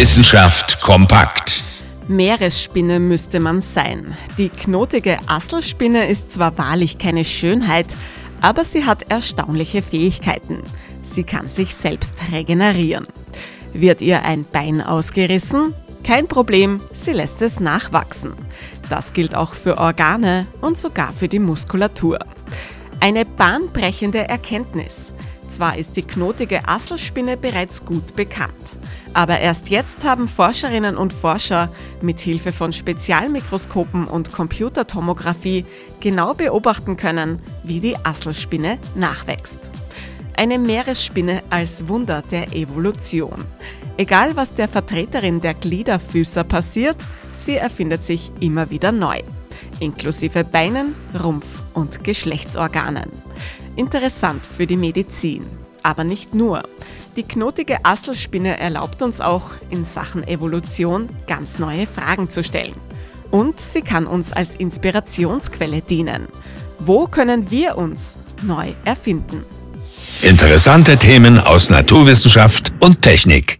Wissenschaft kompakt. Meeresspinne müsste man sein. Die knotige Asselspinne ist zwar wahrlich keine Schönheit, aber sie hat erstaunliche Fähigkeiten. Sie kann sich selbst regenerieren. Wird ihr ein Bein ausgerissen? Kein Problem, sie lässt es nachwachsen. Das gilt auch für Organe und sogar für die Muskulatur. Eine bahnbrechende Erkenntnis. Zwar ist die knotige Asselspinne bereits gut bekannt, aber erst jetzt haben Forscherinnen und Forscher mit Hilfe von Spezialmikroskopen und Computertomographie genau beobachten können, wie die Asselspinne nachwächst. Eine Meeresspinne als Wunder der Evolution. Egal was der Vertreterin der Gliederfüßer passiert, sie erfindet sich immer wieder neu, inklusive Beinen, Rumpf und Geschlechtsorganen. Interessant für die Medizin, aber nicht nur. Die knotige Asselspinne erlaubt uns auch in Sachen Evolution ganz neue Fragen zu stellen. Und sie kann uns als Inspirationsquelle dienen. Wo können wir uns neu erfinden? Interessante Themen aus Naturwissenschaft und Technik.